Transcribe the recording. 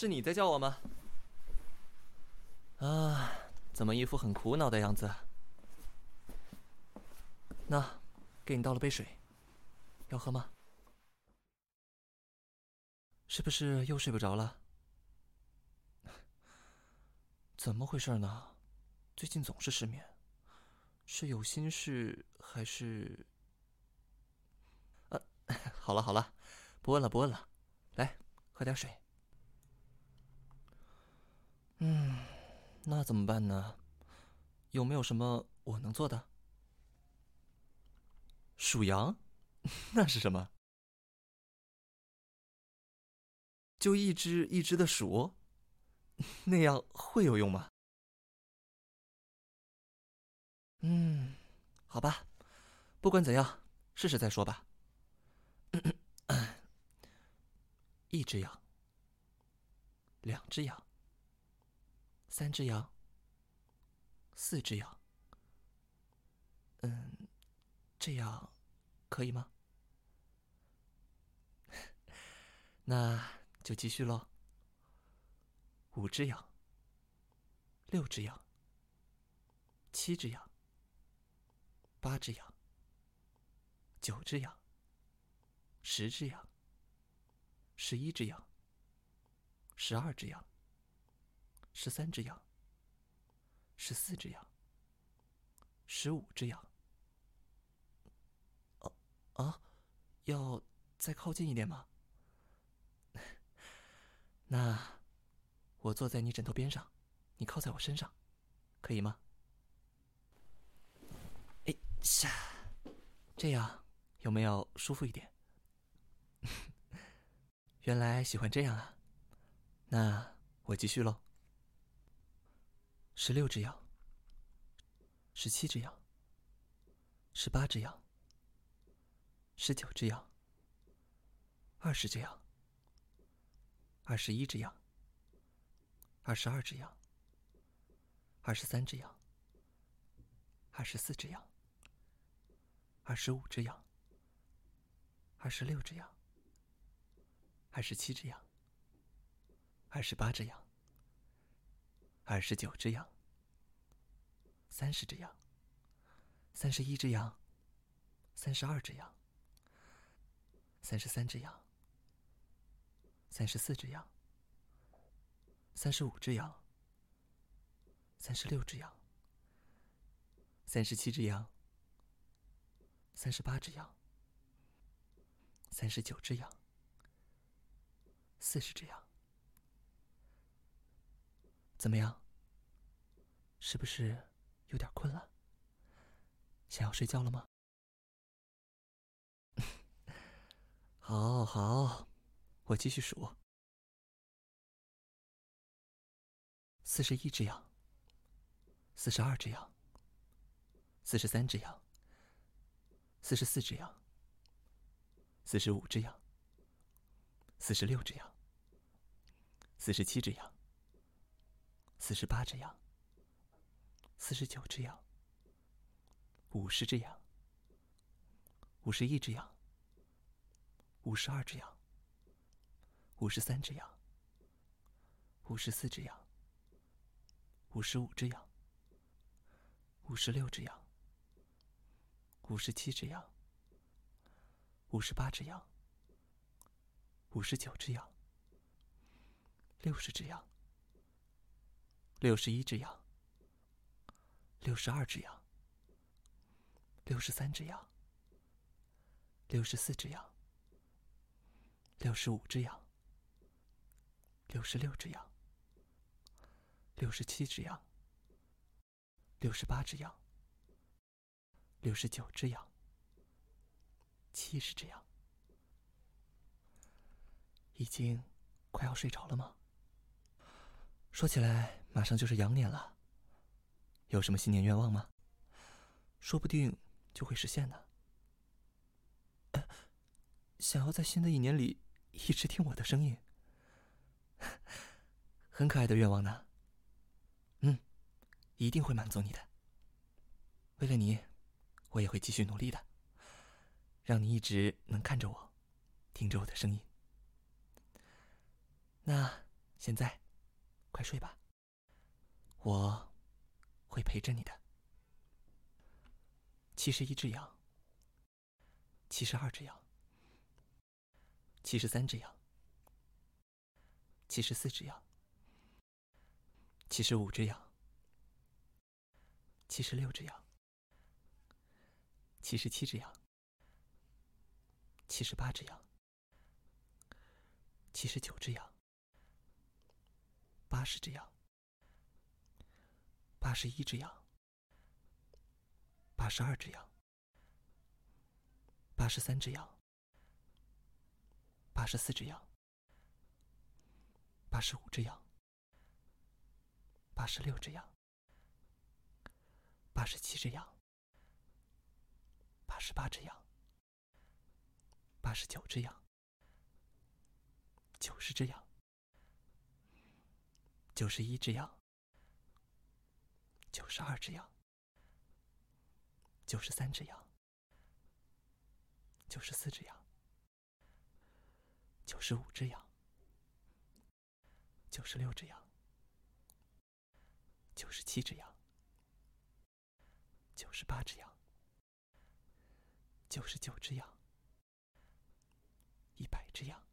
是你在叫我吗？啊，怎么一副很苦恼的样子？那，给你倒了杯水，要喝吗？是不是又睡不着了？怎么回事呢？最近总是失眠，是有心事还是……啊，好了好了，不问了不问了，来喝点水。嗯，那怎么办呢？有没有什么我能做的？数羊，那是什么？就一只一只的数，那样会有用吗？嗯，好吧，不管怎样，试试再说吧。一只羊，两只羊，三只羊，四只羊。嗯，这样可以吗？那。就继续喽。五只羊，六只羊，七只羊，八只羊，九只羊，十只羊，十一只羊，十二只羊，十三只羊，十四只羊，十五只羊。哦，啊，要再靠近一点吗？那，我坐在你枕头边上，你靠在我身上，可以吗？哎，下，这样有没有舒服一点？原来喜欢这样啊，那我继续喽。十六只羊，十七只羊，十八只羊，十九只羊，二十只羊。二十一只羊，二十二只羊，二十三只羊，二十四只羊，二十五只羊，二十六只羊，二十七只羊，二十八只羊，二十九只羊，三十只羊，三十一只羊，三十二只羊，三十三只羊。三十四只羊，三十五只羊，三十六只羊，三十七只羊，三十八只羊，三十九只羊，四十只羊。怎么样？是不是有点困了？想要睡觉了吗？好好。我继续数：四十一只羊，四十二只羊，四十三只羊，四十四只羊，四十五只羊，四十六只羊，四十七只羊，四十八只羊，四十九只羊，五十只羊，五十一只羊，五十二只羊。五十三只羊，五十四只羊，五十五只羊，五十六只羊，五十七只羊，五十八只羊，五十九只羊，六十只羊，六十一只羊，六十二只羊，六十三只羊，六十四只羊，六十五只羊。六十六只羊，六十七只羊，六十八只羊，六十九只羊，七十只羊，已经快要睡着了吗？说起来，马上就是羊年了，有什么新年愿望吗？说不定就会实现呢。想要在新的一年里一直听我的声音。很可爱的愿望呢，嗯，一定会满足你的。为了你，我也会继续努力的，让你一直能看着我，听着我的声音。那现在，快睡吧。我会陪着你的。七十一只羊，七十二只羊，七十三只羊，七十四只羊，七十五只羊，七十六只羊，七十七只羊，七十八只羊，七十九只羊。八十只羊，八十一只羊，八十二只羊，八十三只羊，八十四只羊，八十五只羊，八十六只羊，八十七只羊，八十八只羊，八十九只羊，九十只羊。九十一只羊，九十二只羊，九十三只羊，九十四只羊，九十五只羊，九十六只羊，九十七只羊，九十八只羊，九十九只羊，一百只羊。